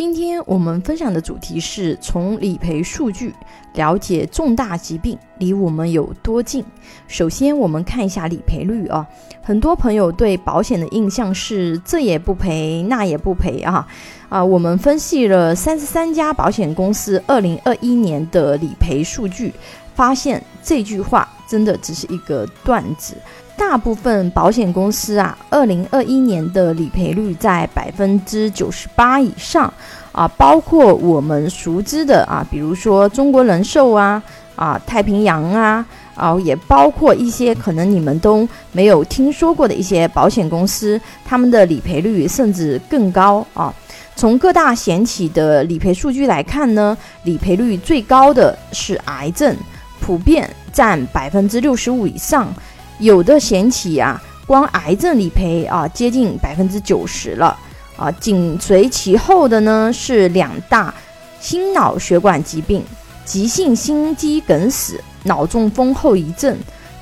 今天我们分享的主题是从理赔数据了解重大疾病离我们有多近。首先，我们看一下理赔率啊。很多朋友对保险的印象是这也不赔，那也不赔啊啊！我们分析了三十三家保险公司二零二一年的理赔数据，发现这句话真的只是一个段子。大部分保险公司啊，二零二一年的理赔率在百分之九十八以上啊，包括我们熟知的啊，比如说中国人寿啊、啊太平洋啊，啊也包括一些可能你们都没有听说过的一些保险公司，他们的理赔率甚至更高啊。从各大险企的理赔数据来看呢，理赔率最高的是癌症，普遍占百分之六十五以上。有的险企啊，光癌症理赔啊，接近百分之九十了啊。紧随其后的呢是两大心脑血管疾病、急性心肌梗死、脑中风后遗症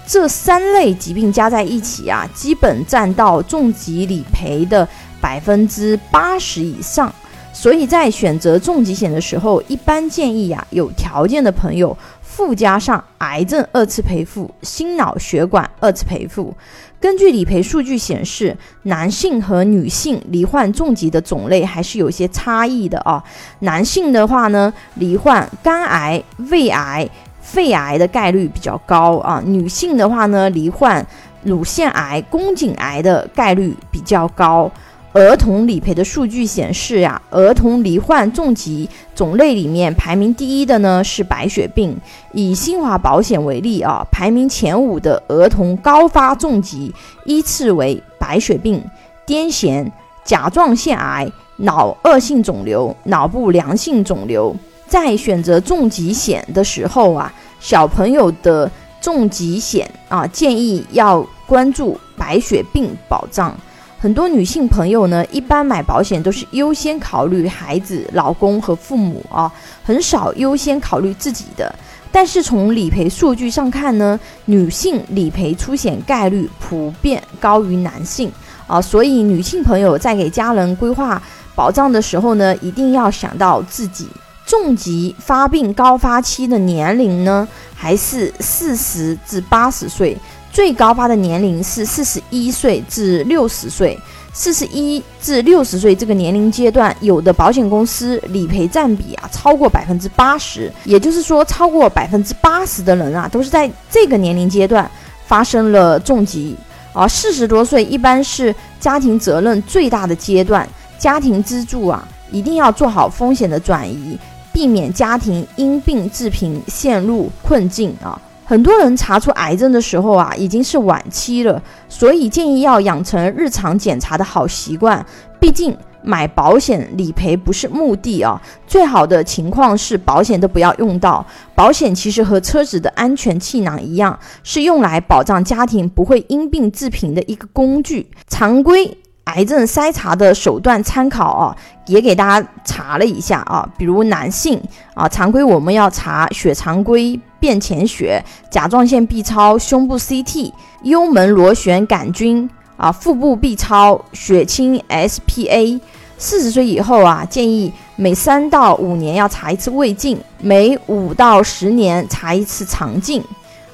这三类疾病加在一起啊，基本占到重疾理赔的百分之八十以上。所以在选择重疾险的时候，一般建议呀，有条件的朋友。附加上癌症二次赔付、心脑血管二次赔付。根据理赔数据显示，男性和女性罹患重疾的种类还是有些差异的啊。男性的话呢，罹患肝癌、胃癌、肺癌的概率比较高啊；女性的话呢，罹患乳腺癌、宫颈癌的概率比较高。儿童理赔的数据显示呀，儿童罹患重疾种类里面排名第一的呢是白血病。以新华保险为例啊，排名前五的儿童高发重疾依次为白血病、癫痫、甲状腺癌、脑恶性肿瘤、脑部良性肿瘤。在选择重疾险的时候啊，小朋友的重疾险啊，建议要关注白血病保障。很多女性朋友呢，一般买保险都是优先考虑孩子、老公和父母啊，很少优先考虑自己的。但是从理赔数据上看呢，女性理赔出险概率普遍高于男性啊，所以女性朋友在给家人规划保障的时候呢，一定要想到自己重疾发病高发期的年龄呢，还是四十至八十岁。最高发的年龄是四十一岁至六十岁，四十一至六十岁这个年龄阶段，有的保险公司理赔占比啊超过百分之八十，也就是说，超过百分之八十的人啊都是在这个年龄阶段发生了重疾。而四十多岁一般是家庭责任最大的阶段，家庭支柱啊一定要做好风险的转移，避免家庭因病致贫陷入困境啊。很多人查出癌症的时候啊，已经是晚期了，所以建议要养成日常检查的好习惯。毕竟买保险理赔不是目的啊，最好的情况是保险都不要用到。保险其实和车子的安全气囊一样，是用来保障家庭不会因病致贫的一个工具。常规癌症筛查的手段参考啊，也给大家查了一下啊，比如男性啊，常规我们要查血常规。便潜血、甲状腺 B 超、胸部 CT、幽门螺旋杆菌啊、腹部 B 超、血清 SPA。四十岁以后啊，建议每三到五年要查一次胃镜，每五到十年查一次肠镜。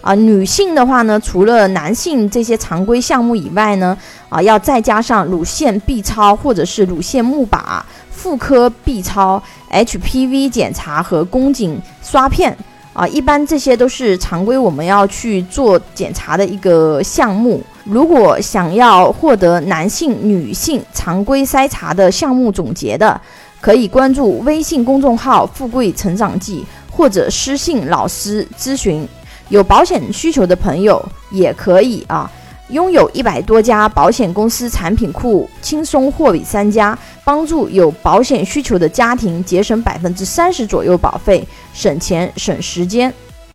啊，女性的话呢，除了男性这些常规项目以外呢，啊，要再加上乳腺 B 超或者是乳腺钼靶、妇科 B 超、HPV 检查和宫颈刷片。啊，一般这些都是常规我们要去做检查的一个项目。如果想要获得男性、女性常规筛查的项目总结的，可以关注微信公众号“富贵成长记”或者私信老师咨询。有保险需求的朋友也可以啊。拥有一百多家保险公司产品库，轻松货比三家，帮助有保险需求的家庭节省百分之三十左右保费，省钱省时间。